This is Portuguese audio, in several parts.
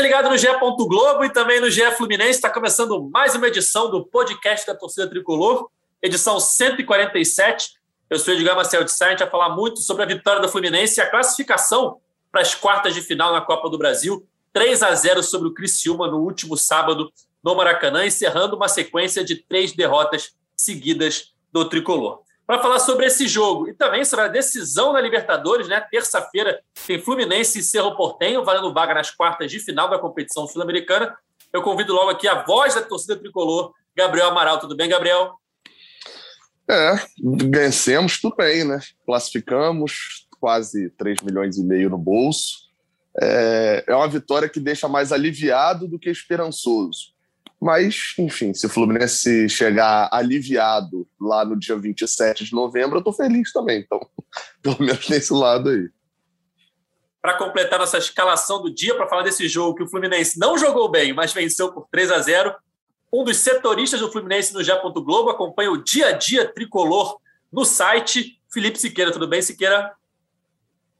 você ligado no GE. Globo e também no GE Fluminense. Está começando mais uma edição do podcast da Torcida Tricolor, edição 147. Eu sou Edgar Marcel de Sá, a gente vai falar muito sobre a vitória do Fluminense e a classificação para as quartas de final na Copa do Brasil. 3 a 0 sobre o Criciúma no último sábado no Maracanã, encerrando uma sequência de três derrotas seguidas do Tricolor para falar sobre esse jogo e também sobre a decisão da Libertadores, né? Terça-feira tem Fluminense e Cerro Portenho, valendo vaga nas quartas de final da competição sul-americana. Eu convido logo aqui a voz da torcida tricolor, Gabriel Amaral. Tudo bem, Gabriel? É, vencemos, tudo bem, né? Classificamos, quase 3 milhões e meio no bolso. É, é uma vitória que deixa mais aliviado do que esperançoso. Mas, enfim, se o Fluminense chegar aliviado lá no dia 27 de novembro, eu estou feliz também. Então, pelo menos nesse lado aí. Para completar nossa escalação do dia, para falar desse jogo que o Fluminense não jogou bem, mas venceu por 3 a 0 um dos setoristas do Fluminense no Jé. Globo acompanha o dia a dia tricolor no site. Felipe Siqueira, tudo bem, Siqueira?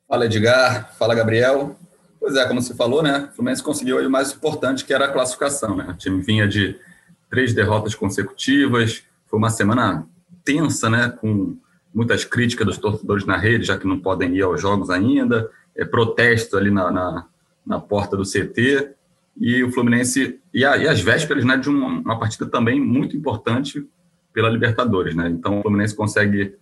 Fala, Edgar. Fala, Gabriel. Pois é, como você falou, né? O Fluminense conseguiu aí o mais importante, que era a classificação, né? O time vinha de três derrotas consecutivas, foi uma semana tensa, né? Com muitas críticas dos torcedores na rede, já que não podem ir aos jogos ainda, é, protesto ali na, na, na porta do CT, e o Fluminense, e, a, e as vésperas né, de uma, uma, partida também muito importante pela Libertadores, né? Então o Fluminense consegue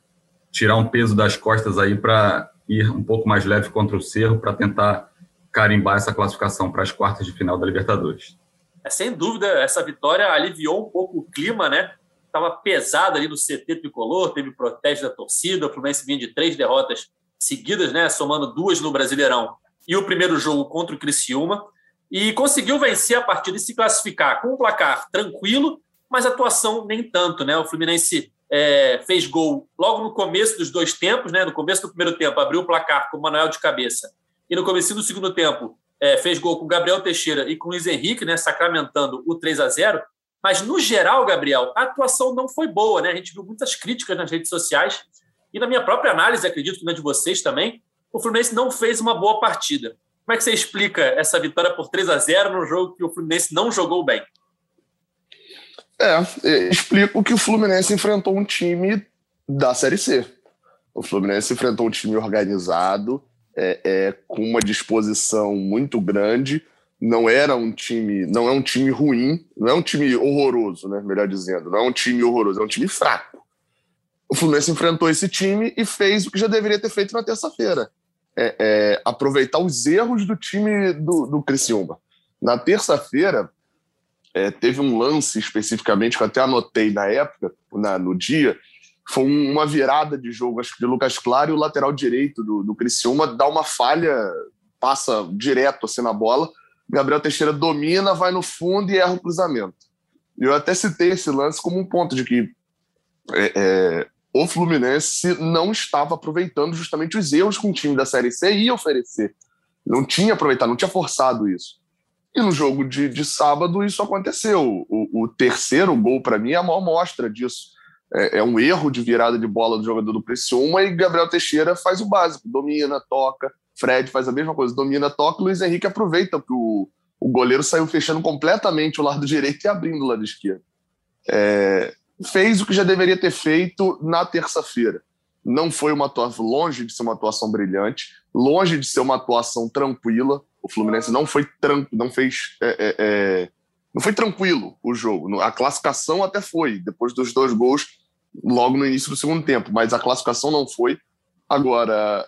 tirar um peso das costas aí para ir um pouco mais leve contra o Cerro, para tentar carimbar essa classificação para as quartas de final da Libertadores. É, sem dúvida, essa vitória aliviou um pouco o clima, né? Estava pesado ali no CT tricolor, teve protesto da torcida, o Fluminense vinha de três derrotas seguidas, né? Somando duas no Brasileirão e o primeiro jogo contra o Criciúma. E conseguiu vencer a partida e se classificar com um placar tranquilo, mas atuação nem tanto, né? O Fluminense é, fez gol logo no começo dos dois tempos, né? No começo do primeiro tempo, abriu o placar com o Manuel de cabeça e no começo do segundo tempo é, fez gol com Gabriel Teixeira e com Luiz Henrique, né, sacramentando o 3 a 0 Mas, no geral, Gabriel, a atuação não foi boa. Né? A gente viu muitas críticas nas redes sociais e na minha própria análise, acredito que na de vocês também, o Fluminense não fez uma boa partida. Como é que você explica essa vitória por 3 a 0 no jogo que o Fluminense não jogou bem? É, explico que o Fluminense enfrentou um time da Série C. O Fluminense enfrentou um time organizado, é, é, com uma disposição muito grande. Não era um time, não é um time ruim, não é um time horroroso, né? Melhor dizendo, não é um time horroroso, é um time fraco. O Fluminense enfrentou esse time e fez o que já deveria ter feito na terça-feira. É, é, aproveitar os erros do time do, do Criciúma. Na terça-feira, é, teve um lance especificamente que eu até anotei na época, na, no dia, foi uma virada de jogo, acho que de Lucas Claro e o lateral direito do, do Criciúma dá uma falha, passa direto assim na bola. Gabriel Teixeira domina, vai no fundo e erra o cruzamento. Eu até citei esse lance como um ponto de que é, é, o Fluminense não estava aproveitando justamente os erros que um time da Série C ia oferecer. Não tinha aproveitado, não tinha forçado isso. E no jogo de, de sábado isso aconteceu. O, o terceiro gol, para mim, é a maior mostra disso é, é, um erro de virada de bola do jogador do Criciúma e Gabriel Teixeira faz o básico, domina, toca, Fred faz a mesma coisa, domina, toca, Luiz Henrique aproveita que o, o goleiro saiu fechando completamente o lado direito e abrindo o lado esquerdo. É, fez o que já deveria ter feito na terça-feira. Não foi uma atuação longe de ser uma atuação brilhante, longe de ser uma atuação tranquila. O Fluminense não foi tran não fez é, é, é não foi tranquilo o jogo. A classificação até foi, depois dos dois gols, logo no início do segundo tempo, mas a classificação não foi. Agora,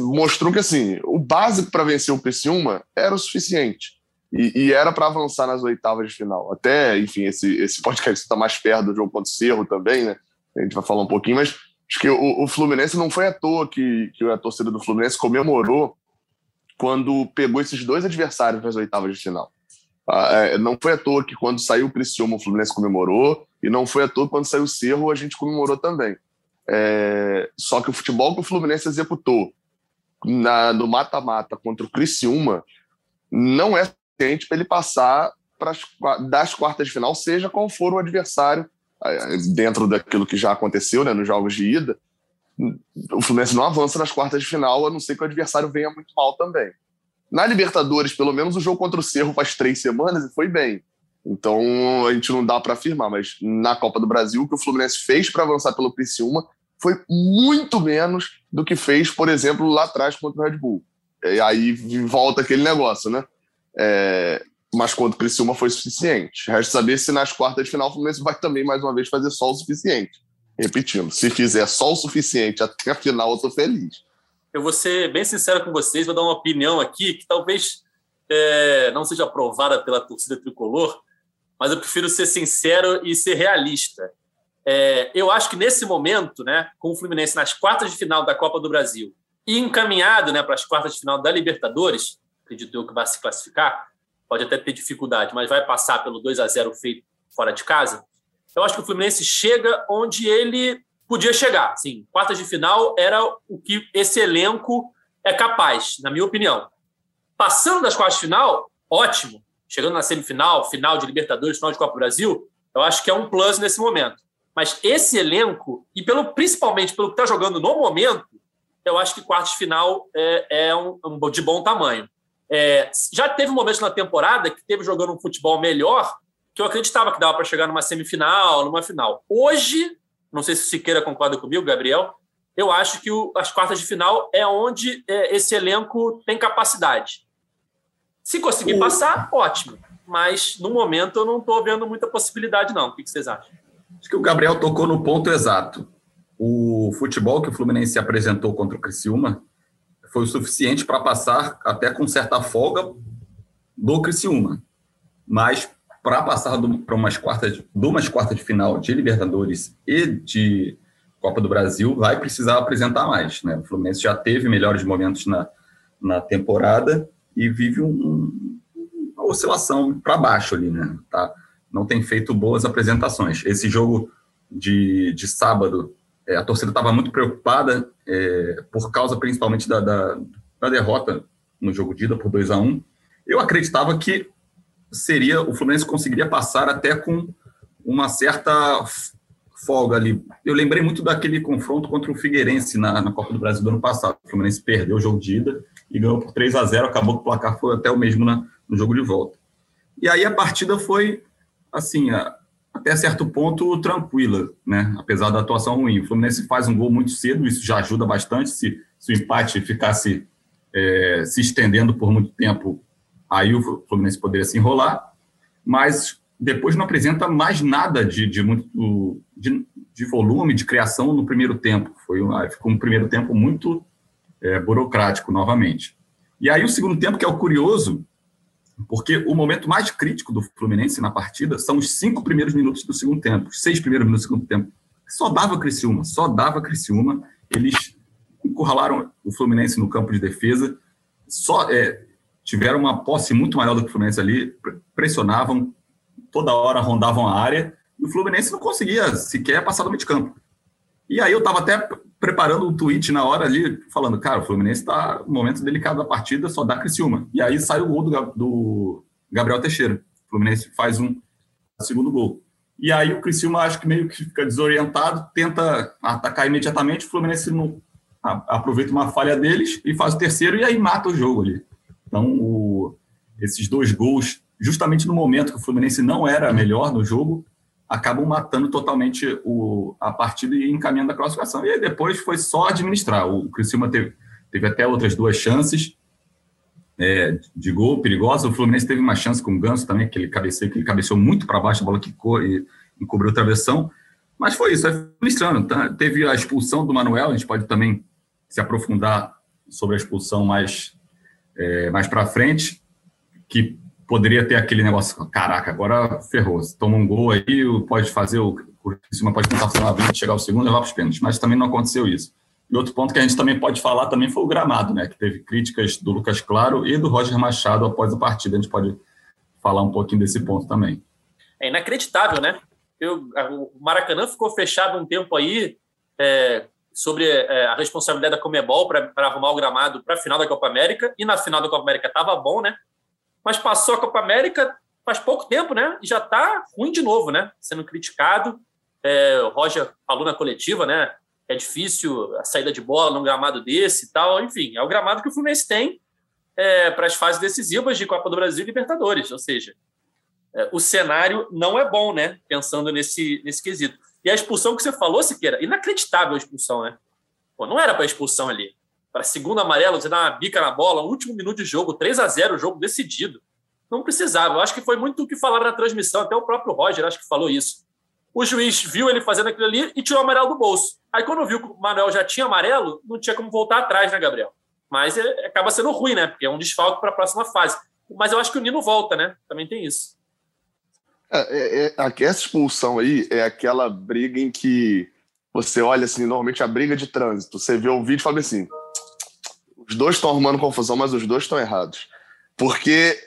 mostrou que assim, o básico para vencer o Criciúma era o suficiente. E, e era para avançar nas oitavas de final. Até, enfim, esse, esse podcast está mais perto do jogo contra o Cerro também, né? A gente vai falar um pouquinho, mas acho que o, o Fluminense não foi à toa que, que a torcida do Fluminense comemorou quando pegou esses dois adversários nas oitavas de final. Ah, é, não foi à toa que quando saiu o Criciúma, o Fluminense comemorou, e não foi à toa que quando saiu o Cerro, a gente comemorou também. É, só que o futebol que o Fluminense executou na, no mata-mata contra o Criciúma não é suficiente para ele passar pras, das quartas de final, seja qual for o adversário, é, dentro daquilo que já aconteceu né, nos jogos de ida. O Fluminense não avança nas quartas de final, a não ser que o adversário venha muito mal também. Na Libertadores, pelo menos o jogo contra o Cerro faz três semanas e foi bem. Então a gente não dá para afirmar, mas na Copa do Brasil, o que o Fluminense fez para avançar pelo Criciúma foi muito menos do que fez, por exemplo, lá atrás contra o Red Bull. E aí volta aquele negócio, né? É, mas contra o Criciúma foi suficiente. Resta saber se nas quartas de final o Fluminense vai também, mais uma vez, fazer só o suficiente. Repetindo, se fizer só o suficiente até a final, eu tô feliz. Eu vou ser bem sincero com vocês, vou dar uma opinião aqui que talvez é, não seja aprovada pela torcida tricolor, mas eu prefiro ser sincero e ser realista. É, eu acho que nesse momento, né, com o Fluminense nas quartas de final da Copa do Brasil e encaminhado né, para as quartas de final da Libertadores, acredito eu que vai se classificar, pode até ter dificuldade, mas vai passar pelo 2 a 0 feito fora de casa. Eu acho que o Fluminense chega onde ele podia chegar. Sim, quartas de final era o que esse elenco é capaz, na minha opinião. Passando das quartas de final, ótimo. Chegando na semifinal, final de Libertadores, final de Copa do Brasil, eu acho que é um plus nesse momento. Mas esse elenco, e pelo principalmente pelo que está jogando no momento, eu acho que quartas de final é, é um, um, de bom tamanho. É, já teve momentos na temporada que teve jogando um futebol melhor, que eu acreditava que dava para chegar numa semifinal, numa final. Hoje, não sei se o Siqueira concorda comigo, Gabriel, eu acho que o, as quartas de final é onde é, esse elenco tem capacidade. Se conseguir o... passar, ótimo. Mas no momento eu não estou vendo muita possibilidade, não. O que vocês acham? Acho que o Gabriel tocou no ponto exato. O futebol que o Fluminense apresentou contra o Criciúma foi o suficiente para passar até com certa folga do Criciúma. Mas para passar para umas quartas, de umas quartas de final de Libertadores e de Copa do Brasil, vai precisar apresentar mais. Né? O Fluminense já teve melhores momentos na, na temporada e vive um, uma oscilação para baixo ali, né? Tá? Não tem feito boas apresentações. Esse jogo de, de sábado é, a torcida estava muito preocupada é, por causa principalmente da, da, da, derrota no jogo de ida por 2 a 1 Eu acreditava que seria o Fluminense conseguiria passar até com uma certa folga ali. Eu lembrei muito daquele confronto contra o Figueirense na, na Copa do Brasil do ano passado. O Fluminense perdeu o jogo de ida e ganhou por 3 a 0 acabou que o placar foi até o mesmo na, no jogo de volta. E aí a partida foi assim, a, até certo ponto tranquila, né? Apesar da atuação ruim. O Fluminense faz um gol muito cedo, isso já ajuda bastante. Se, se o empate ficasse é, se estendendo por muito tempo, aí o Fluminense poderia se enrolar. Mas depois não apresenta mais nada de, de muito de, de, volume, de criação no primeiro tempo. Foi ficou um primeiro tempo muito é, burocrático novamente. E aí o segundo tempo, que é o curioso, porque o momento mais crítico do Fluminense na partida são os cinco primeiros minutos do segundo tempo, os seis primeiros minutos do segundo tempo. Só dava Criciúma, só dava Criciúma. Eles encurralaram o Fluminense no campo de defesa, só é, tiveram uma posse muito maior do que o Fluminense ali, pressionavam, toda hora rondavam a área, e o Fluminense não conseguia sequer passar do meio de campo. E aí eu estava até preparando um tweet na hora ali, falando, cara, o Fluminense está no momento delicado da partida, só dá Criciúma. E aí sai o gol do, do Gabriel Teixeira. O Fluminense faz um segundo gol. E aí o Criciúma acho que meio que fica desorientado, tenta atacar imediatamente, o Fluminense não aproveita uma falha deles e faz o terceiro e aí mata o jogo ali. Então, o, esses dois gols, justamente no momento que o Fluminense não era melhor no jogo, acabam matando totalmente o, a partida e encaminhando a classificação. E depois foi só administrar. O Criciúma teve, teve até outras duas chances é, de gol perigosa. O Fluminense teve uma chance com o Ganso também, que ele cabeceou, que ele cabeceou muito para baixo, a bola quicou e encobriu o travessão. Mas foi isso, é administrando. Tá? Teve a expulsão do Manuel, a gente pode também se aprofundar sobre a expulsão mais, é, mais para frente, que poderia ter aquele negócio, caraca, agora ferrou. Se toma um gol aí, pode fazer o cima pode tentar fazer uma vez, chegar ao segundo e levar para os pênaltis, mas também não aconteceu isso. E outro ponto que a gente também pode falar também foi o gramado, né? Que teve críticas do Lucas Claro e do Roger Machado após a partida. A gente pode falar um pouquinho desse ponto também. É inacreditável, né? Eu, o Maracanã ficou fechado um tempo aí é, sobre é, a responsabilidade da Comebol para arrumar o gramado para a final da Copa América, e na final da Copa América estava bom, né? mas passou a Copa América faz pouco tempo, né? E já está ruim de novo, né? Sendo criticado. É, o Roger falou na coletiva, né? É difícil a saída de bola num gramado desse e tal. Enfim, é o gramado que o Fluminense tem. é, para as fases decisivas de Copa do Brasil e Libertadores. Ou seja, é, o cenário não é bom, né? Pensando nesse, nesse quesito. E a expulsão que você falou, Siqueira, inacreditável a expulsão, né? Pô, não era para expulsão ali. Para segundo amarelo, você dá uma bica na bola, último minuto de jogo, 3 a 0 o jogo decidido. Não precisava. Eu acho que foi muito o que falaram na transmissão, até o próprio Roger acho que falou isso. O juiz viu ele fazendo aquilo ali e tirou o amarelo do bolso. Aí quando viu que o Manuel já tinha amarelo, não tinha como voltar atrás, né, Gabriel? Mas é, acaba sendo ruim, né? Porque é um desfalque para a próxima fase. Mas eu acho que o Nino volta, né? Também tem isso. É, é, é, essa expulsão aí é aquela briga em que você olha assim, normalmente a briga de trânsito. Você vê o vídeo e fala assim: os dois estão arrumando confusão, mas os dois estão errados. Porque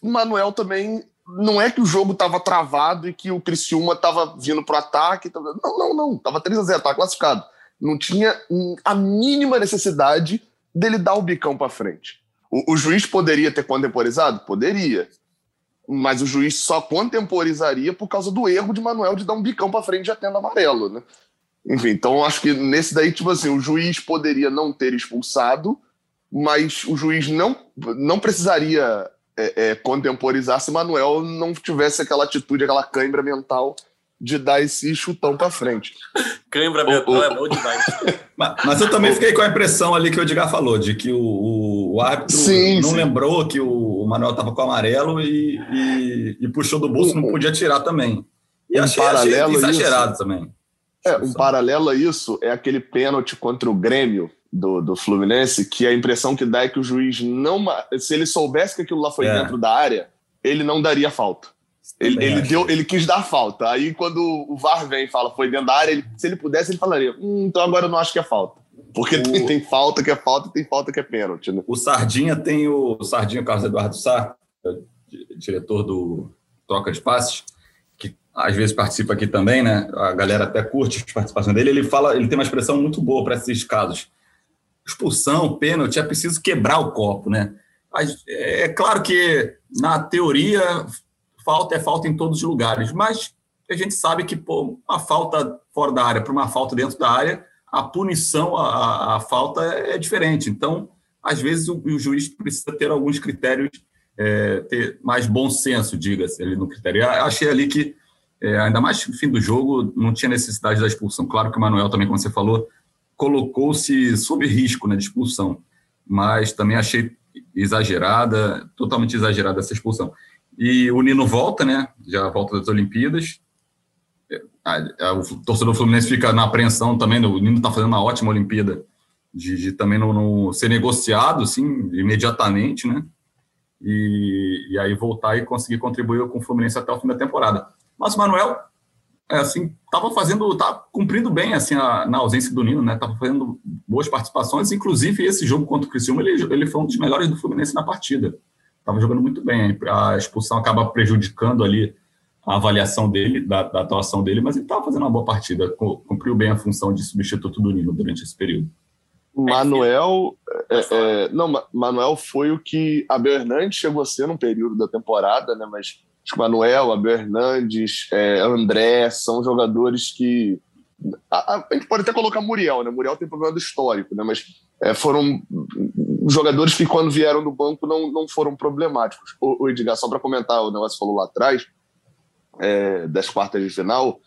o Manuel também. Não é que o jogo estava travado e que o Criciúma estava vindo para o ataque. Tava... Não, não, não. Estava 3 a 0 estava classificado. Não tinha a mínima necessidade dele dar o bicão para frente. O, o, juiz poderia ter contemporizado? Poderia. Mas o juiz só contemporizaria por causa do erro de Manuel de dar um bicão para frente já tendo amarelo, né? Enfim, então acho que nesse daí, tipo assim, o juiz poderia não ter expulsado, mas o juiz não, não precisaria é, é, contemporizar se Manuel não tivesse aquela atitude, aquela cãibra mental de dar esse chutão para frente. Cãibra mental é bom demais. mas, mas, eu também fiquei com a impressão ali que o Edgar falou, de que o, o árbitro sim, não sim. lembrou que o, Manuel estava com o amarelo e, e, e, puxou do bolso, não podia tirar também. E um achei, paralelo achei exagerado isso, também. É, um paralelo a isso é aquele pênalti contra o Grêmio do, do Fluminense, que a impressão que dá é que o juiz não. Se ele soubesse que aquilo lá foi é. dentro da área, ele não daria falta. Ele, ele, deu, ele quis dar falta. Aí, quando o VAR vem e fala foi dentro da área, ele, se ele pudesse, ele falaria: hum, então agora eu não acho que é falta. Porque o... tem, tem, falta que é falta e tem falta que é pênalti. Né? O Sardinha tem o, o Sardinha Carlos Eduardo Sá, é diretor do Troca de Passes, que às vezes participa aqui também, né? A galera até curte a participação dele. Ele fala, ele tem uma expressão muito boa para esses casos. Expulsão, pênalti, é preciso quebrar o copo, né? É claro que na teoria falta é falta em todos os lugares, mas a gente sabe que pô, uma falta fora da área para uma falta dentro da área, a punição, a, a falta é diferente. Então, às vezes, o, o juiz precisa ter alguns critérios, é, ter mais bom senso, diga-se, ali no critério. Eu achei ali que, é, ainda mais no fim do jogo, não tinha necessidade da expulsão. Claro que o Manuel também, como você falou, colocou-se sob risco né, expulsão, mas também achei exagerada, totalmente exagerada essa expulsão. E o Nino volta, né? Já volta das Olimpíadas. O torcedor Fluminense fica na apreensão também. O Nino está fazendo uma ótima Olimpíada de, de também não, ser negociado, assim, imediatamente, né? E, e aí voltar e conseguir contribuir com o Fluminense até o fim da temporada. Mas o Manuel, é, assim, estava fazendo, estava cumprindo bem, assim, a, na ausência do Nino, né? Estava fazendo boas participações. Inclusive, esse jogo contra o Criciúma, ele, ele foi um dos melhores do Fluminense na partida estava jogando muito bem. A expulsão acaba prejudicando ali a avaliação dele, da, da atuação dele, mas ele estava fazendo uma boa partida, cumpriu bem a função de substituto do Nino durante esse período. Manuel, é, é, não, Manuel foi o que Abel Hernandes chegou a ser num período da temporada, né? Mas Manuel, Abel Hernandes, é, André são jogadores que a, a, gente pode até colocar Muriel, né? Muriel tem problema do histórico, né? Mas é, foram jogadores que, quando vieram do banco, não, não foram problemáticos. O, o Edgar, só para comentar o negócio falou lá atrás, é, das quartas de final,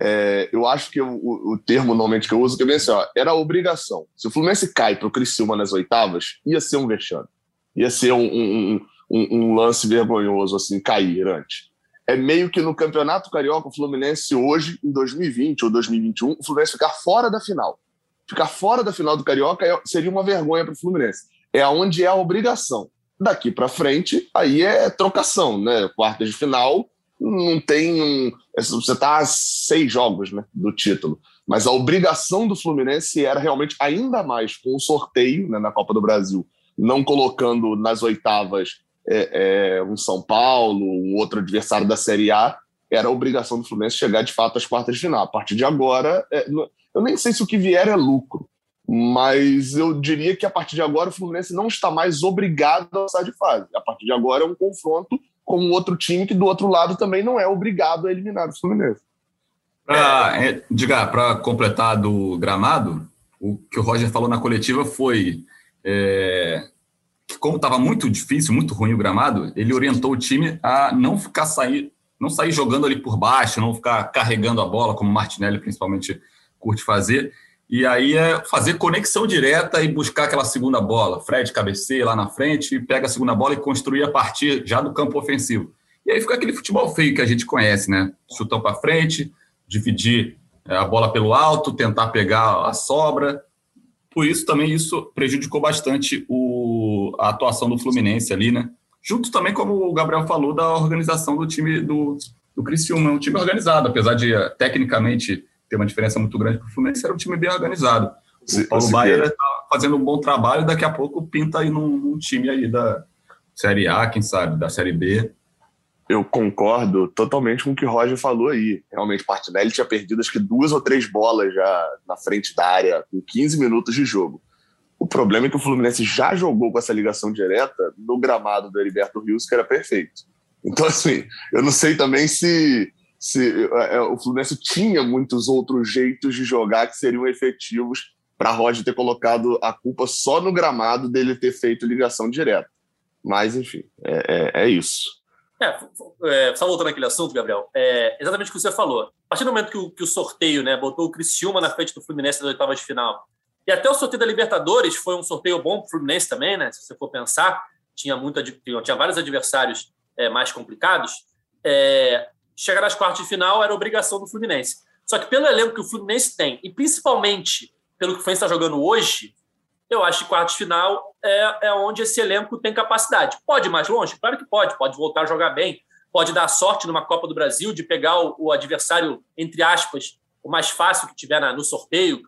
é, eu acho que o, o, termo normalmente que eu uso que é bem assim, ó, era obrigação. Se o Fluminense cai para o Criciúma nas oitavas, ia ser um vexame. Ia ser um, um, um, um lance vergonhoso, assim, cair antes é meio que no Campeonato Carioca, o Fluminense hoje, em 2020 ou 2021, o Fluminense ficar fora da final. Ficar fora da final do Carioca é, seria uma vergonha para o Fluminense. É onde é a obrigação. Daqui para frente, aí é trocação, né? Quarta de final, não tem um. É, você está a seis jogos né, do título. Mas a obrigação do Fluminense era realmente ainda mais com o sorteio né, na Copa do Brasil, não colocando nas oitavas é, é, um São Paulo, um outro adversário da Série A, era a obrigação do Fluminense chegar de fato às quartas de final. A partir de agora, é, eu nem sei se o que vier é lucro, mas eu diria que a partir de agora o Fluminense não está mais obrigado a sair de fase. A partir de agora é um confronto com um outro time que do outro lado também não é obrigado a eliminar o Fluminense. Para é, diga, para completar do gramado, o que o Roger falou na coletiva foi é, como estava muito difícil, muito ruim o gramado, ele orientou o time a não ficar sair, não sair jogando ali por baixo, não ficar carregando a bola, como o Martinelli principalmente curte fazer. E aí é fazer conexão direta e buscar aquela segunda bola. Fred cabeceia lá na frente, pega a segunda bola e construir a partir já do campo ofensivo. E aí fica aquele futebol feio que a gente conhece, né? Chutão para frente, dividir é, a bola pelo alto, tentar pegar a sobra. Por isso também isso prejudicou bastante o, a atuação do Fluminense ali, né? Junto também, como o Gabriel falou, da organização do time do, do Criciúma. É um time organizado, apesar de tecnicamente ter uma diferença muito grande para o Fluminense, era um time bem organizado. O Paulo Baier está fazendo um bom trabalho, daqui a pouco pinta aí num, num time aí da Série A, quem sabe, da Série B eu concordo totalmente com o que o Roger falou aí. Realmente, Martinelli tinha perdido acho que duas ou três bolas já na frente da área, com 15 minutos de jogo. O problema é que o Fluminense já jogou com essa ligação direta no gramado do Heriberto Rios, que era perfeito. Então, assim, eu não sei também se, se é, o Fluminense tinha muitos outros jeitos de jogar que seriam efetivos para Roger ter colocado a culpa só no gramado dele ter feito ligação direta. Mas, enfim, é, é, é isso. É, é, só voltando àquele assunto, Gabriel, é exatamente o que você falou. A partir do momento que o, que o sorteio né, botou o Criciúma na frente do Fluminense nas oitavas de final, e até o sorteio da Libertadores foi um sorteio bom para o Fluminense também, né? Se você for pensar, tinha, muito, tinha vários adversários é, mais complicados. É, chegar nas quartas de final era obrigação do Fluminense. Só que pelo elenco que o Fluminense tem, e principalmente pelo que o Fluminense está jogando hoje, eu acho que quartos de final é, é onde esse elenco tem capacidade. Pode ir mais longe? Claro que pode, pode voltar a jogar bem, pode dar sorte numa Copa do Brasil de pegar o, o adversário, entre aspas, o mais fácil que tiver na, no sorteio.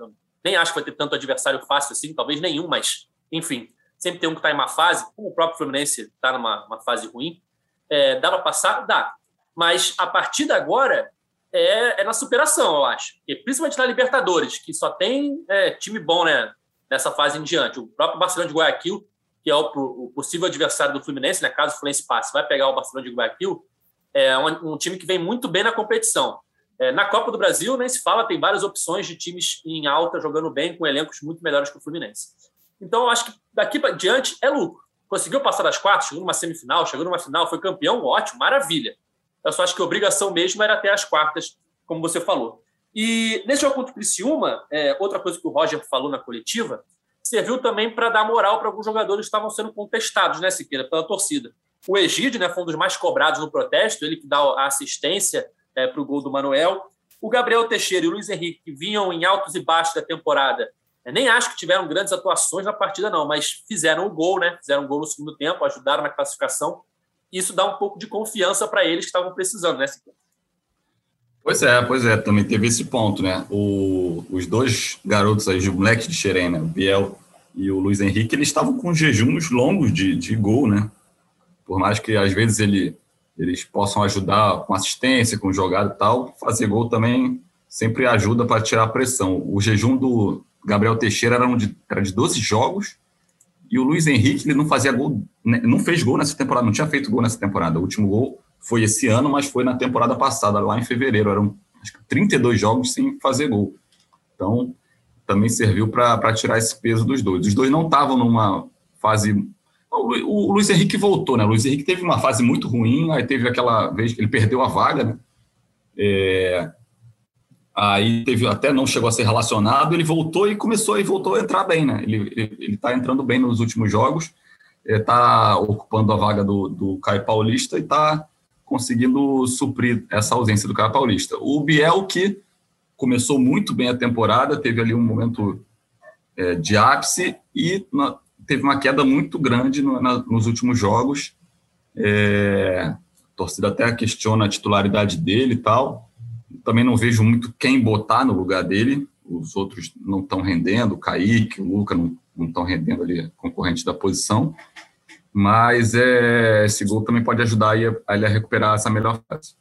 Nem acho que vai ter tanto adversário fácil assim, talvez nenhum, mas enfim, sempre tem um que está em uma fase, como o próprio Fluminense está numa fase ruim. É, dá para passar? Dá. Mas a partir de agora é, é, na superação, eu acho. E principalmente na Libertadores, que só tem é, time bom, né? nessa fase em diante. O próprio Barcelona de Guayaquil, que é o, o possível adversário do Fluminense, né, caso o Fluminense passe, vai pegar o Barcelona de Guayaquil, é um, um time que vem muito bem na competição. É, na Copa do Brasil, nem se fala, tem várias opções de times em alta jogando bem, com elencos muito melhores que o Fluminense. Então, eu acho que daqui para diante é lucro. Conseguiu passar das quatro, chegou numa semifinal, chegou numa final, foi campeão, ótimo, maravilha. Eu só acho que a obrigação mesmo era até as quartas, como você falou. E nesse jogo contra o Criciúma, é, outra coisa que o Roger falou na coletiva, serviu também para dar moral para alguns jogadores que estavam sendo contestados, né, Siqueira, pela torcida. O Egídio né, foi um dos mais cobrados no protesto, ele que dá a assistência é, para o gol do Manuel. O Gabriel Teixeira e o Luiz Henrique, que vinham em altos e baixos da temporada, é, nem acho que tiveram grandes atuações na partida, não, mas fizeram o gol, né? Fizeram o gol no segundo tempo, ajudaram na classificação. Isso dá um pouco de confiança para eles que estavam precisando, né? Pois é, pois é, também teve esse ponto, né? O, os dois garotos aí, o moleque de Xerém, né? O Biel e o Luiz Henrique, eles estavam com jejuns longos de, de gol, né? Por mais que às vezes ele, eles possam ajudar com assistência, com jogada e tal, fazer gol também sempre ajuda para tirar a pressão. O jejum do Gabriel Teixeira era, um de, era de 12 jogos e o Luiz Henrique ele não fazia gol, né? não fez gol nessa temporada, não tinha feito gol nessa temporada. O último gol foi esse ano, mas foi na temporada passada, lá em fevereiro. Eram acho que 32 jogos sem fazer gol. Então, também serviu para tirar esse peso dos dois. Os dois não estavam numa fase. O, Luiz Henrique voltou, né? O Luiz Henrique teve uma fase muito ruim, aí teve aquela vez que ele perdeu a vaga, né? É... Aí teve até não chegou a ser relacionado, ele voltou e começou e voltou a entrar bem, né? Ele está entrando bem nos últimos jogos, está ocupando a vaga do, do Caio Paulista e está conseguindo suprir essa ausência do cara paulista. O Biel, que começou muito bem a temporada, teve ali um momento é, de ápice e na, teve uma queda muito grande no, na, nos últimos jogos. É, a torcida até questiona a titularidade dele e tal. Também não vejo muito quem botar no lugar dele. Os outros não estão rendendo, o Kaique, o Luca não estão rendendo ali, concorrente da posição mas é, esse gol também pode ajudar a, ele a recuperar essa melhor fase.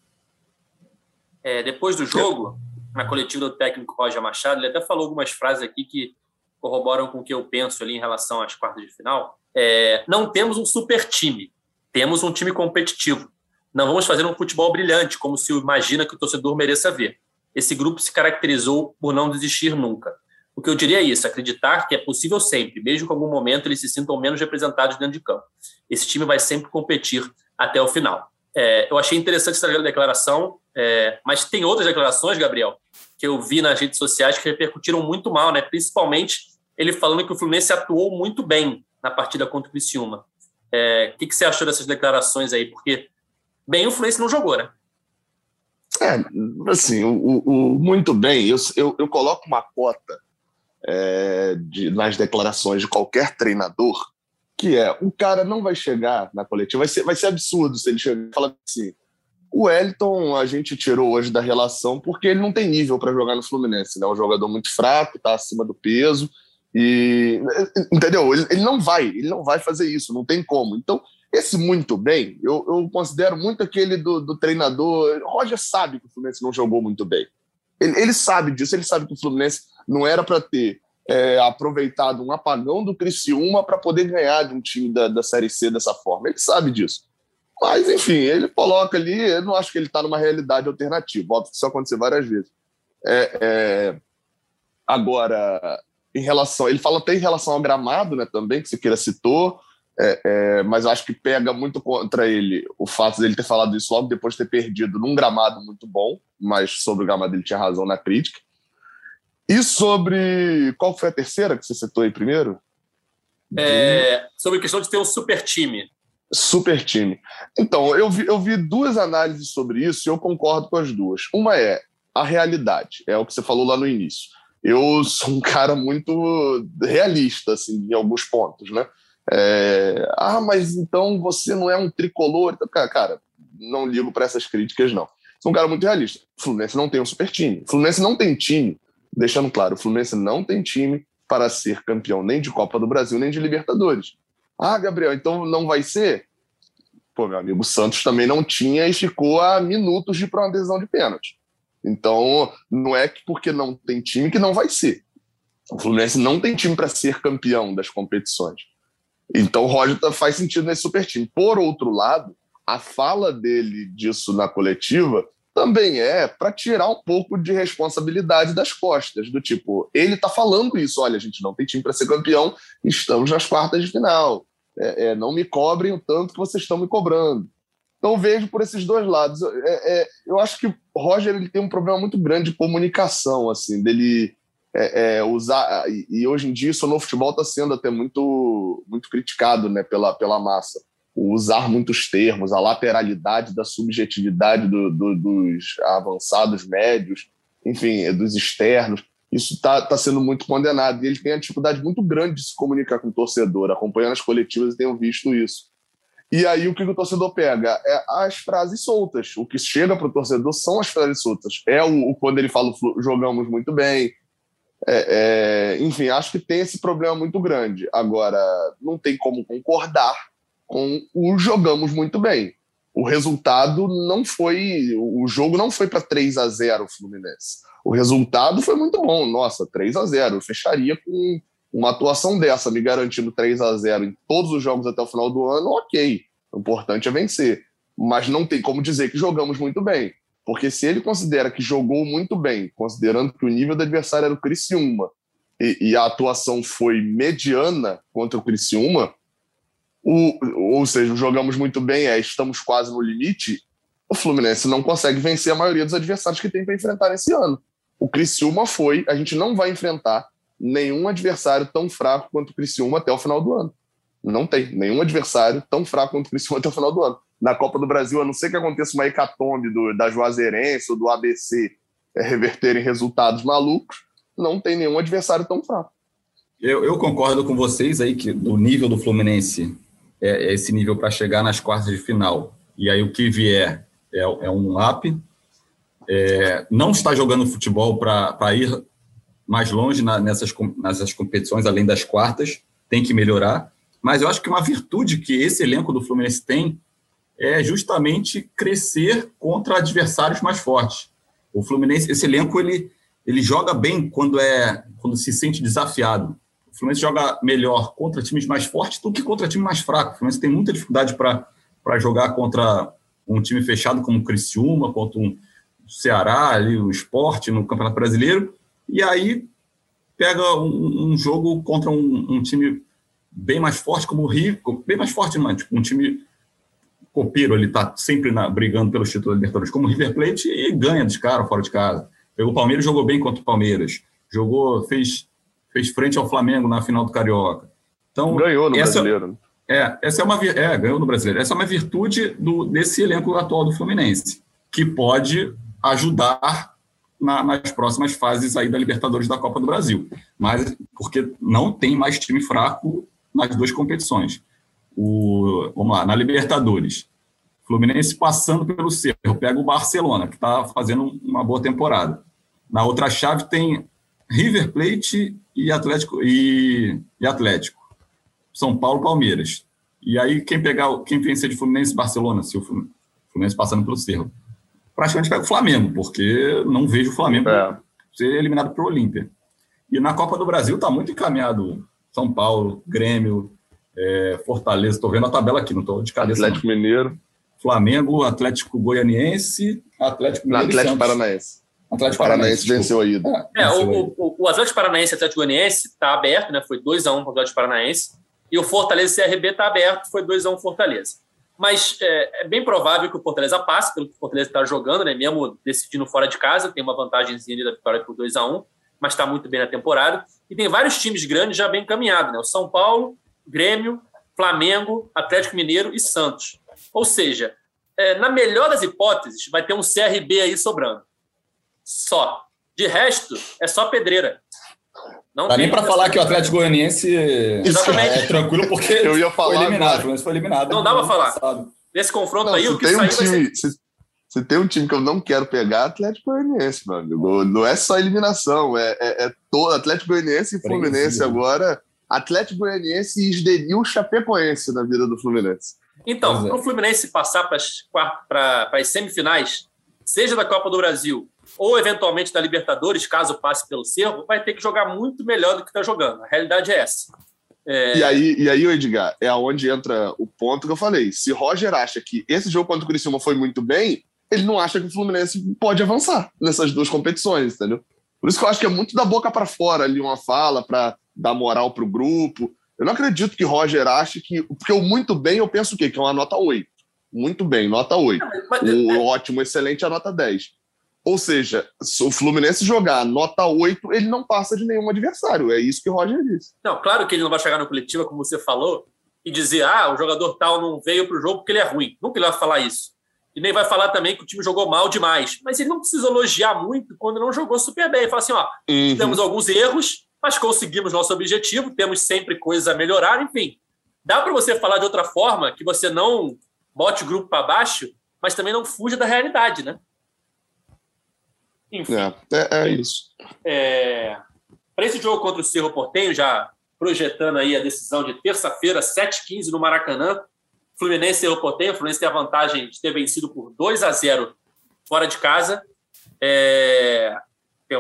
É, depois do jogo, na coletiva do técnico Roger Machado, ele até falou algumas frases aqui que corroboram com o que eu penso ali em relação às quartas de final. É, não temos um super time, temos um time competitivo. Não vamos fazer um futebol brilhante, como se imagina que o torcedor mereça ver. Esse grupo se caracterizou por não desistir nunca. O que eu diria é isso: acreditar que é possível sempre, mesmo que em algum momento eles se sintam menos representados dentro de campo. Esse time vai sempre competir até o final. É, eu achei interessante essa declaração, é, mas tem outras declarações, Gabriel, que eu vi nas redes sociais que repercutiram muito mal, né? principalmente ele falando que o Fluminense atuou muito bem na partida contra o Criciúma. É, o que, que, você achou dessas declarações aí? Porque bem o Fluminense não jogou, né? É, assim, o, o muito bem, eu, eu, eu, coloco uma cota é, de, nas declarações de qualquer treinador, que é, o cara não vai chegar na coletiva, vai ser, vai ser absurdo se ele chegar e falar assim, o Wellington a gente tirou hoje da relação porque ele não tem nível para jogar no Fluminense, né? É um jogador muito fraco, está acima do peso, e entendeu? Ele, ele, não vai, ele não vai fazer isso, não tem como. Então, esse muito bem, eu, eu considero muito aquele do, do treinador. Roger sabe que o Fluminense não jogou muito bem. Ele, ele sabe disso, ele sabe que o Fluminense não era para ter é, aproveitado um apagão do Criciúma para poder ganhar de um time da, da Série C dessa forma. Ele sabe disso. Mas, enfim, ele coloca ali, eu não acho que ele está numa realidade alternativa. Óbvio que isso aconteceu várias vezes. É, é, agora, em relação. Ele fala até em relação ao gramado, né, também, que você queira citou, é, é, mas acho que pega muito contra ele o fato dele ter falado isso logo depois de ter perdido num gramado muito bom, mas sobre o gramado ele tinha razão na crítica. E sobre. Qual foi a terceira que você citou aí primeiro? É, sobre a questão de ter um super time. Super time. Então, eu vi, eu vi duas análises sobre isso e eu concordo com as duas. Uma é a realidade, é o que você falou lá no início eu sou um cara muito realista, assim, em alguns pontos, né? É, ah, mas então você não é um tricolor? Cara, não ligo para essas críticas, não. Sou um cara muito realista. O Fluminense não tem um super time. O Fluminense não tem time, deixando claro, o Fluminense não tem time para ser campeão nem de Copa do Brasil, nem de Libertadores. Ah, Gabriel, então não vai ser? Pô, meu amigo, o Santos também não tinha e ficou a minutos de para uma decisão de pênalti. Então, não é que porque não tem time que não vai ser. O Fluminense não tem time para ser campeão das competições. Então, o Roger faz sentido nesse super time. Por outro lado, a fala dele disso na coletiva também é para tirar um pouco de responsabilidade das costas, do tipo, ele está falando isso, olha, a gente não tem time para ser campeão, estamos nas quartas de final, é, é, não me cobrem o tanto que vocês estão me cobrando. Então vejo por esses dois lados. É, é, eu acho que o Roger ele tem um problema muito grande de comunicação, assim, dele é, é usar. E, e, hoje em dia isso no futebol está sendo até muito, muito criticado né, pela, pela massa. O usar muitos termos, a lateralidade da subjetividade do, do, dos avançados médios, enfim, dos externos. Isso está tá sendo muito condenado. E ele tem a dificuldade muito grande de se comunicar com o torcedor. Acompanhando as coletivas, eu tenho visto isso. E aí o que o torcedor pega? É as frases soltas. O que chega para o torcedor são as frases soltas. É o, o quando ele fala jogamos muito bem. É, é, enfim, acho que tem esse problema muito grande. Agora, não tem como concordar com o jogamos muito bem. O resultado não foi. O jogo não foi para 3 a 0 o Fluminense. O resultado foi muito bom. Nossa, 3 a 0 Eu fecharia com uma atuação dessa, me garantindo 3 a 0 em todos os jogos até o final do ano, ok. O importante é vencer. Mas não tem como dizer que jogamos muito bem. Porque se ele considera que jogou muito bem, considerando que o nível do adversário era o Criciúma, e, e a atuação foi mediana contra o Criciúma, o, ou seja, jogamos muito bem, é, estamos quase no limite, o Fluminense não consegue vencer a maioria dos adversários que tem para enfrentar nesse ano. O Criciúma foi, a gente não vai enfrentar nenhum adversário tão fraco quanto o Criciúma até o final do ano. Não tem nenhum adversário tão fraco quanto o Criciúma até o final do ano. Na Copa do Brasil, a não ser que aconteça uma hecatombe do, da Juazeirense ou do ABC é, reverterem resultados malucos, não tem nenhum adversário tão fraco. Eu, eu concordo com vocês aí que o nível do Fluminense é, é esse nível para chegar nas quartas de final. E aí o que vier é, é um up. É, não está jogando futebol para ir mais longe na, nessas, nessas competições, além das quartas, tem que melhorar. Mas eu acho que uma virtude que esse elenco do Fluminense tem é justamente crescer contra adversários mais fortes. O Fluminense, esse elenco, ele, ele joga bem quando é quando se sente desafiado. O Fluminense joga melhor contra times mais fortes do que contra times mais fracos. O Fluminense tem muita dificuldade para jogar contra um time fechado como o Criciúma, contra um Ceará, ali, o Esporte no Campeonato Brasileiro. E aí pega um, um jogo contra um, um, time bem mais forte como o Rio, bem mais forte, não, tipo, um time copeiro, ele está sempre na, brigando pelos títulos da Libertadores, como o River Plate, e ganha de cara fora de casa. O Palmeiras, jogou bem contra o Palmeiras, jogou, fez, fez frente ao Flamengo na final do Carioca. Então, ganhou no essa, brasileiro. É, essa é uma é, ganhou no brasileiro. Essa é uma virtude do, desse elenco atual do Fluminense, que pode ajudar na, nas próximas fases aí da Libertadores da Copa do Brasil. Mas porque não tem mais time fraco nas duas competições. O, vamos lá, na Libertadores. Fluminense passando pelo Cerro, pega o Barcelona, que está fazendo uma boa temporada. Na outra chave tem River Plate e Atlético e, e Atlético. São Paulo, Palmeiras. E aí quem pegar, quem vencer de Fluminense e Barcelona, se o Fluminense passando pelo Cerro, praticamente pega o Flamengo, porque não vejo o Flamengo é. ser eliminado pelo Olímpia. E na Copa do Brasil está muito encaminhado São Paulo, Grêmio, é, Fortaleza. Estou vendo a tabela aqui, não estou de cabeça. Atlético não. Mineiro. Flamengo, Atlético Goianiense, Atlético Mineiro. Atlético Paranaense. Atlético Paranaense, venceu a ida. É, o, o, o, Atlético Paranaense e Atlético Goianiense está aberto, né? Foi 2x1 para o Atlético Paranaense. E o Fortaleza CRB está aberto, foi 2x1 Fortaleza. Mas é, é, bem provável que o Fortaleza passe, pelo que o Fortaleza está jogando, né? Mesmo decidindo fora de casa, tem uma vantagemzinha da vitória por 2x1, mas está muito bem na temporada. E tem vários times grandes já bem encaminhados, né? O São Paulo, Grêmio, Flamengo, Atlético Mineiro e Santos. Ou seja, é, na melhor das hipóteses, vai ter um CRB aí sobrando. Só. De resto, é só pedreira. Não Dá nem para falar que o Atlético Goianiense Exatamente. é tranquilo, porque eu ia falar foi eliminado. Mas foi eliminado. Não dá para falar. Nesse confronto não, aí, o que tem um time, se, se, tem um time que eu não quero pegar, Atlético Goianiense, meu amigo. Não é só eliminação, é, é, é todo Atlético Goianiense e Fluminense agora. Atlético Goianiense e Esdenil Chapecoense na vida do Fluminense. Então, para o Fluminense passar para as semifinais, seja da Copa do Brasil ou eventualmente da Libertadores, caso passe pelo Cerro, vai ter que jogar muito melhor do que está jogando. A realidade é essa. É... E aí, e aí, Edgar, é aonde entra o ponto que eu falei. Se Roger acha que esse jogo contra o Criciúma foi muito bem, ele não acha que o Fluminense pode avançar nessas duas competições, entendeu? Por isso que eu acho que é muito da boca para fora ali uma fala para dar moral para o grupo. Eu não acredito que Roger ache que. Porque o muito bem eu penso o quê? Que é uma nota 8. Muito bem, nota 8. O é- ótimo, excelente, é a nota 10. Ou seja, se o Fluminense jogar nota 8, ele não passa de nenhum adversário. É isso que o Roger disse. Não, claro que ele não vai chegar no coletivo, como você falou, e dizer, ah, o jogador tal não veio para o jogo porque ele é ruim. Nunca ele vai falar isso. E nem vai falar também que o time jogou mal demais. Mas ele não precisa elogiar muito quando não jogou super bem. Ele fala assim, ó, uhum. temos alguns erros, mas conseguimos nosso objetivo, temos sempre coisas a melhorar, enfim. Dá para você falar de outra forma que você não bote o grupo para baixo, mas também não fuja da realidade, né? Enfim. É, é, é isso. É, para esse jogo contra o Cerro Portenho, já projetando aí a decisão de terça-feira, 7h15 no Maracanã, Fluminense e Cerro Portenho. O Fluminense tem a vantagem de ter vencido por 2 a 0 fora de casa. É,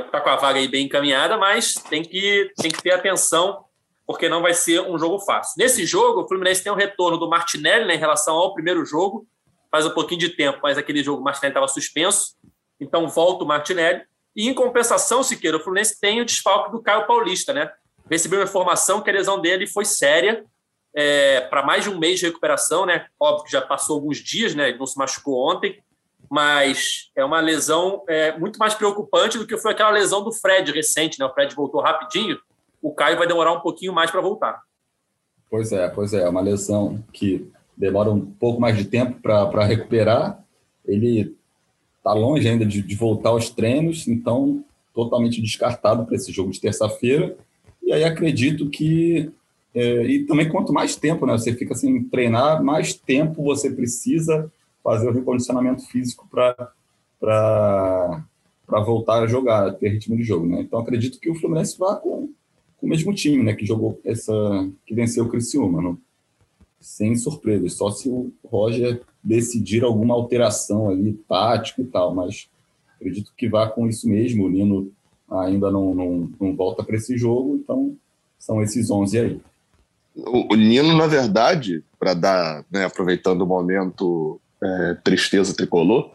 tá com a vaga aí bem encaminhada, mas tem que, tem que ter atenção, porque não vai ser um jogo fácil. Nesse jogo, o Fluminense tem um retorno do Martinelli né, em relação ao primeiro jogo, faz um pouquinho de tempo, mas aquele jogo o Martinelli estava suspenso. Então volta o Martinelli. E em compensação, Siqueira, o Fluminense tem o desfalque do Caio Paulista, né? Recebeu uma informação que a lesão dele foi séria, é, para mais de um mês de recuperação, né? Óbvio que já passou alguns dias, né? Ele não se machucou ontem, mas é uma lesão é, muito mais preocupante do que foi aquela lesão do Fred recente, né? O Fred voltou rapidinho, o Caio vai demorar um pouquinho mais para voltar. Pois é, pois é, é uma lesão que demora um pouco mais de tempo para recuperar. Ele está longe ainda de, de, voltar aos treinos, então totalmente descartado para esse jogo de terça-feira. E aí acredito que é, e também quanto mais tempo, né, você fica sem treinar, mais tempo você precisa fazer o recondicionamento físico para voltar a jogar, ter ritmo de jogo, né? Então acredito que o Fluminense vá com, com o mesmo time, né, que jogou essa que venceu o Criciúma, não? sem surpresas, só se o Roger decidir alguma alteração ali, tático e tal, mas acredito que vá com isso mesmo. O Nino ainda não, não, não volta para esse jogo, então são esses 11 aí. O, o Nino, na verdade, para dar, né, aproveitando o momento é, tristeza tricolor,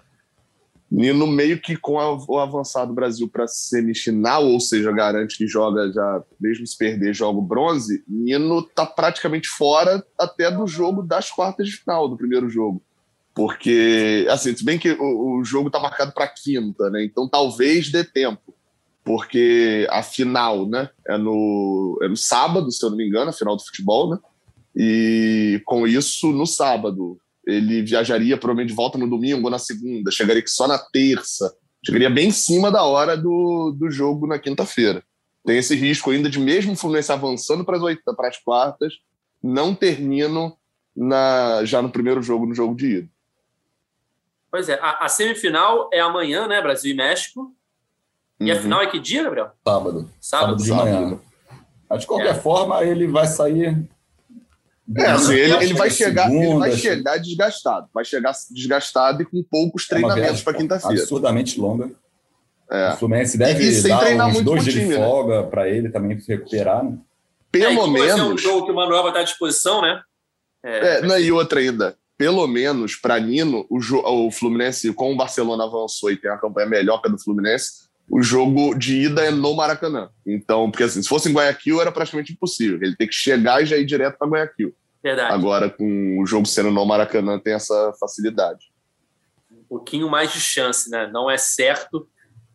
Nino meio que com o avançado Brasil para semifinal, ou seja, garante que joga já, mesmo se perder, joga o bronze, Nino tá praticamente fora até do jogo das quartas de final, do primeiro jogo. Porque, assim, se bem que o, o jogo tá marcado para quinta, né? Então talvez dê tempo. Porque a final, né? É no, é no sábado, se eu não me engano, a final do futebol, né? E com isso, no sábado, ele viajaria provavelmente de volta no domingo ou na segunda, chegaria aqui só na terça, chegaria bem em cima da hora do, do jogo na quinta-feira. Tem esse risco ainda de, mesmo o Fluminense avançando para as, para as quartas, não termino na, já no primeiro jogo, no jogo de ida. Pois é, a, a semifinal é amanhã, né? Brasil e México. E uhum. a final é que dia, Gabriel? Sábado. Sábado, Sábado de manhã. Mas de qualquer é. forma, ele vai sair é, assim, ele, ele, vai chegar, segunda, ele vai chegar desgastado. Vai chegar desgastado e com poucos é treinamentos para quinta-feira. Absurdamente longa. É. O Fluminense deve e, e dar treinar uns dois dias de né? folga né? para ele também se recuperar. Né? Pelo é, menos. Vai ser um jogo que o Manuel vai estar à disposição, né? É, é não, e outra ainda. Pelo menos para Nino, o, o Fluminense, como o Barcelona avançou e tem uma campanha melhor que a do Fluminense, o jogo de ida é no Maracanã. Então, porque assim, se fosse em Guayaquil era praticamente impossível. Ele tem que chegar e já ir direto para Guayaquil. Verdade. Agora, com o jogo sendo no Maracanã, tem essa facilidade. Um pouquinho mais de chance, né? Não é certo,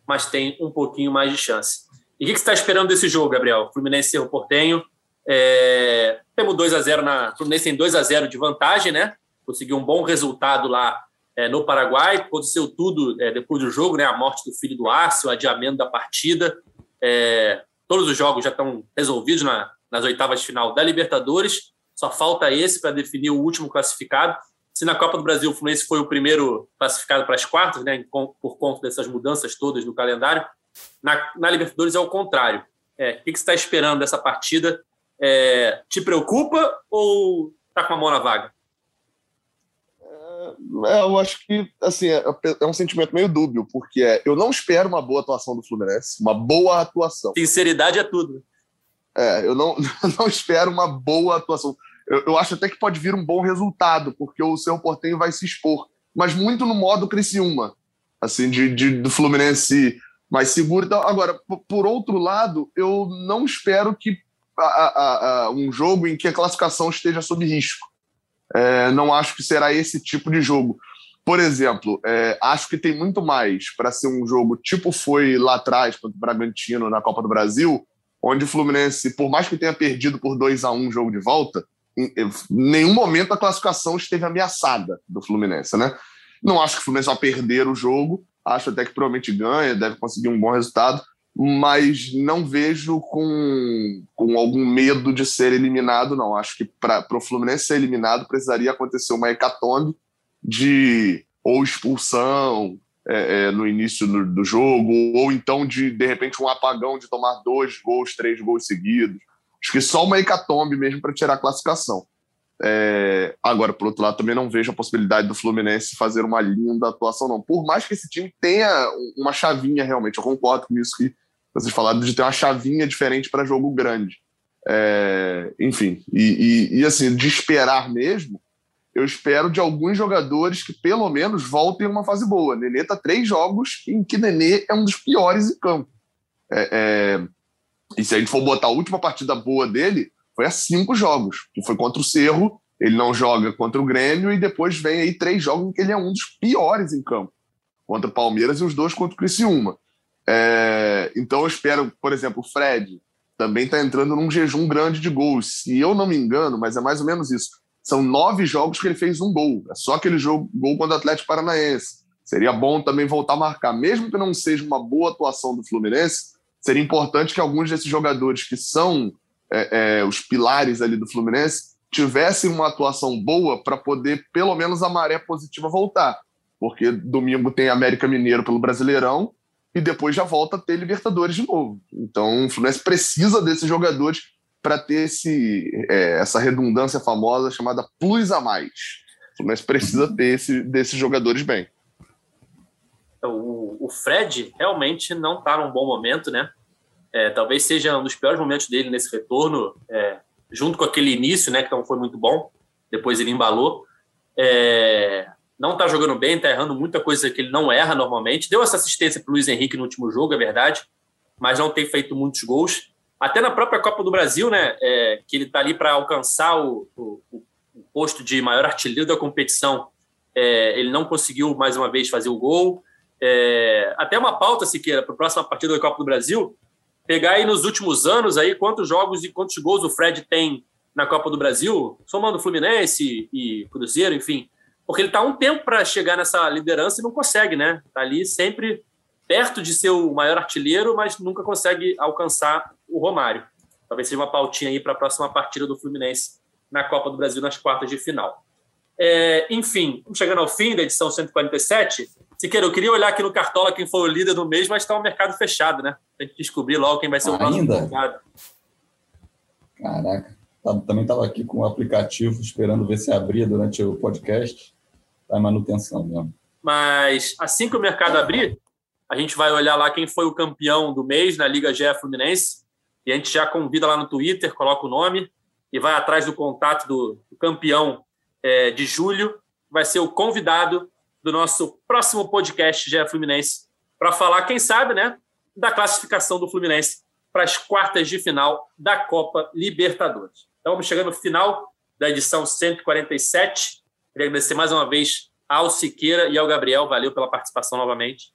mas tem um pouquinho mais de chance. E o que, você está esperando desse jogo, Gabriel? Fluminense Cerro Portenho. É... Temos 2 a 0 na. Fluminense tem 2 a 0 de vantagem, né? Conseguiu um bom resultado lá é, no Paraguai. Aconteceu tudo é, depois do jogo, né? A morte do filho do Arce, o adiamento da partida. É, todos os jogos já estão resolvidos na, nas oitavas de final da Libertadores. Só falta esse para definir o último classificado. Se na Copa do Brasil o Fluminense foi o primeiro classificado para as quartas, né, por conta dessas mudanças todas no calendário, na, na Libertadores é o contrário. É, o que, você está esperando dessa partida? É, te preocupa ou está com a mão na vaga? É, eu acho que assim é, é, um sentimento meio dúbio, porque é, eu não espero uma boa atuação do Fluminense, uma boa atuação. Sinceridade é tudo. É, eu não, não espero uma boa atuação. Eu, eu, acho até que pode vir um bom resultado, porque o seu Portenho vai se expor, mas muito no modo Criciúma, assim, de, de, do Fluminense mais seguro. Então, agora, por outro lado, eu não espero que a, a, a, um jogo em que a classificação esteja sob risco. É, não acho que será esse tipo de jogo. Por exemplo, é, acho que tem muito mais para ser um jogo tipo foi lá atrás contra o Bragantino na Copa do Brasil, onde o Fluminense, por mais que tenha perdido por 2 a 1 um jogo de volta, em nenhum momento a classificação esteve ameaçada do Fluminense, né? Não acho que o Fluminense vai perder o jogo, acho até que provavelmente ganha, deve conseguir um bom resultado, mas não vejo com, com algum medo de ser eliminado, não. Acho que para o Fluminense ser eliminado precisaria acontecer uma hecatombe de ou expulsão, é, é, no início do, do, jogo, ou então de, de repente, um apagão de tomar dois gols, três gols seguidos. Acho que só uma hecatombe mesmo para tirar a classificação. É, agora, por outro lado, também não vejo a possibilidade do Fluminense fazer uma linda atuação, não. Por mais que esse time tenha uma chavinha, realmente, eu concordo com isso que vocês falaram de ter uma chavinha diferente para jogo grande. É, enfim, e, e, e, assim, de esperar mesmo, eu espero de alguns jogadores que pelo menos voltem uma fase boa. Nenê está três jogos em que Nenê é um dos piores em campo. É, é... E se a gente for botar a última partida boa dele, foi há cinco jogos, que foi contra o Cerro, ele não joga contra o Grêmio, e depois vem aí três jogos em que ele é um dos piores em campo. Contra o Palmeiras e os dois contra o Criciúma. É... Então eu espero, por exemplo, o Fred também está entrando num jejum grande de gols. Se eu não me engano, mas é mais ou menos isso são nove jogos que ele fez um gol. É só aquele jogo, gol contra o Atlético Paranaense. Seria bom também voltar a marcar. Mesmo que não seja uma boa atuação do Fluminense, seria importante que alguns desses jogadores que são é, é, os pilares ali do Fluminense tivessem uma atuação boa para poder, pelo menos, a maré positiva voltar. Porque domingo tem América Mineiro pelo Brasileirão e depois já volta a ter Libertadores de novo. Então o Fluminense precisa desses jogadores para ter esse, é, essa redundância famosa chamada plus a mais. Mas precisa ter esse, desses jogadores bem. O, o Fred realmente não está num bom momento, né? É, talvez seja um dos piores momentos dele nesse retorno, é, junto com aquele início, né, que não foi muito bom. Depois ele embalou. É, não está jogando bem, está errando muita coisa que ele não erra normalmente. Deu essa assistência para Luiz Henrique no último jogo, é verdade, mas não tem feito muitos gols. Até na própria Copa do Brasil, né, é, que ele está ali para alcançar o, o, o, posto de maior artilheiro da competição, é, ele não conseguiu mais uma vez fazer o gol. É, até uma pauta, Siqueira, para a próxima partida da Copa do Brasil, pegar aí nos últimos anos aí quantos jogos e quantos gols o Fred tem na Copa do Brasil, somando Fluminense e Cruzeiro, enfim. Porque ele está um tempo para chegar nessa liderança e não consegue, né? Está ali sempre perto de ser o maior artilheiro, mas nunca consegue alcançar o Romário. Talvez seja uma pautinha aí para a próxima partida do Fluminense na Copa do Brasil nas quartas de final. É, enfim, chegando ao fim da edição 147. Siqueira, eu queria olhar aqui no Cartola quem foi o líder do mês, mas está o um mercado fechado, né? Tem que descobrir logo quem vai ser o Ainda? mercado. Caraca. Tá, também estava aqui com o aplicativo esperando ver se abria durante o podcast. Está em manutenção mesmo. Mas assim que o mercado abrir, a gente vai olhar lá quem foi o campeão do mês na Liga GE Fluminense. E a gente já convida lá no Twitter, coloca o nome e vai atrás do contato do, do campeão é, de julho. Vai ser o convidado do nosso próximo podcast GE Fluminense para falar, quem sabe, né, da classificação do Fluminense para as quartas de final da Copa Libertadores. Vamos chegando no final da edição 147. Queria agradecer mais uma vez ao Siqueira e ao Gabriel. Valeu pela participação novamente.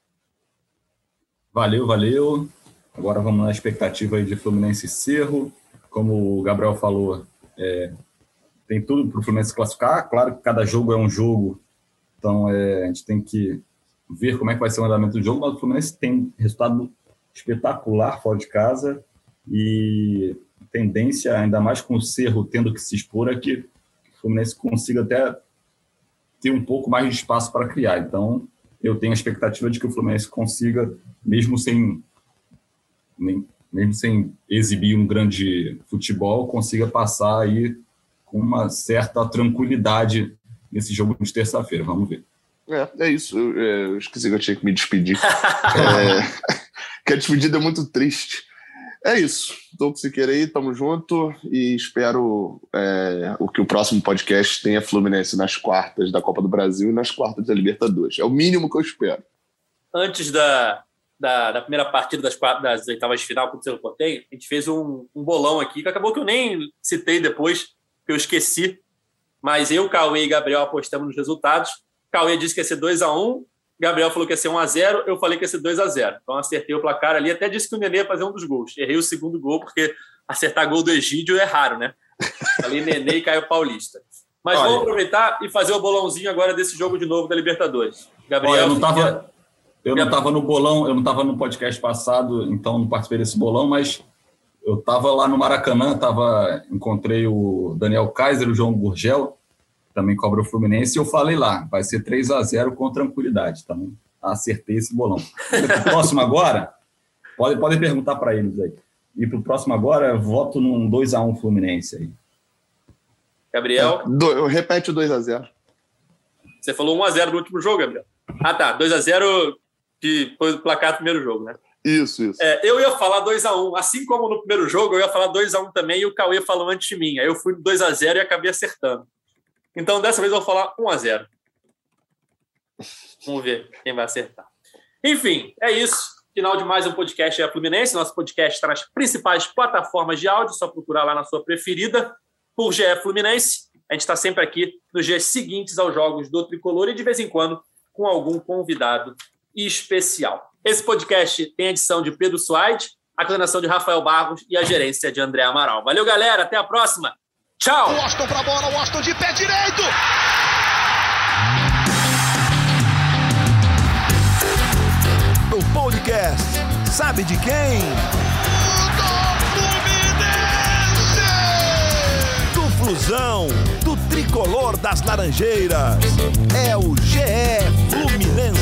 Valeu, valeu. Agora vamos na expectativa de Fluminense e Cerro. Como o Gabriel falou, é, tem tudo para o Fluminense classificar. Claro que cada jogo é um jogo, então é, a gente tem que ver como é que vai ser o andamento do jogo. Mas o Fluminense tem resultado espetacular fora de casa e tendência, ainda mais com o Cerro tendo que se expor, é que o Fluminense consiga até ter um pouco mais de espaço para criar. Então, eu tenho a expectativa de que o Fluminense consiga, mesmo sem, mesmo sem exibir um grande futebol, consiga passar aí com uma certa tranquilidade nesse jogo de terça-feira. Vamos ver. É, é isso. Eu, é, eu, esqueci que eu tinha que me despedir. é, que a despedida é muito triste. É isso. Tô com Siqueira aí, tamo junto e espero é, o que o próximo podcast tenha Fluminense nas quartas da Copa do Brasil e nas quartas da Libertadores. É o mínimo que eu espero. Antes da, da, da primeira partida das, das oitavas de final contra o Cerro a gente fez um, um, bolão aqui, que acabou que eu nem citei depois, que eu esqueci. Mas eu, Cauê e Gabriel apostamos nos resultados. Cauê disse que ia ser 2 a 1 Gabriel falou que ia ser 1x0, eu falei que ia ser 2x0. Então acertei o placar ali, até disse que o Nenê ia fazer um dos gols. Errei o segundo gol, porque acertar gol do Egídio é raro, né? Falei Nenê e Caio Paulista. Mas Olha, vamos aproveitar e fazer o bolãozinho agora desse jogo de novo da Libertadores. Gabriel. Olha, eu não estava. Eu não estava no bolão, eu não estava no podcast passado, então não participei desse bolão, mas eu estava lá no Maracanã, tava, encontrei o Daniel Kaiser, o João Gurgel, também cobra o Fluminense, e eu falei lá, vai ser 3 a 0 com tranquilidade. Então, acertei esse bolão. Próximo agora, pode, pode perguntar para eles aí. E para o próximo agora, voto num 2 a 1 Fluminense aí. Gabriel? É, do, repete o 2 a 0 Você falou 1 a 0 no último jogo, Gabriel. Ah, tá. 2 a 0 que foi o placar do primeiro jogo, né? Isso, isso. É, eu ia falar 2x1. Assim como no primeiro jogo, eu ia falar 2x1 também, e o Cauê falou antes de mim. Aí eu fui 2x0 e acabei acertando. Então, dessa vez eu vou falar 1 a 0 Vamos ver quem vai acertar. Enfim, é isso. Final de mais um podcast é a Fluminense. Nosso podcast está nas principais plataformas de áudio, só procurar lá na sua preferida, por GE Fluminense. A gente está sempre aqui nos dias seguintes aos jogos do Tricolor e de vez em quando com algum convidado especial. Esse podcast tem a edição de Pedro Suaide, a coordenação de Rafael Barros e a gerência de André Amaral. Valeu, galera. Até a próxima. Tchau! Washington pra bola, Washington de pé direito! O podcast sabe de quem? Do Fluminense! Do Flusão, do tricolor das Laranjeiras. É o GE Fluminense.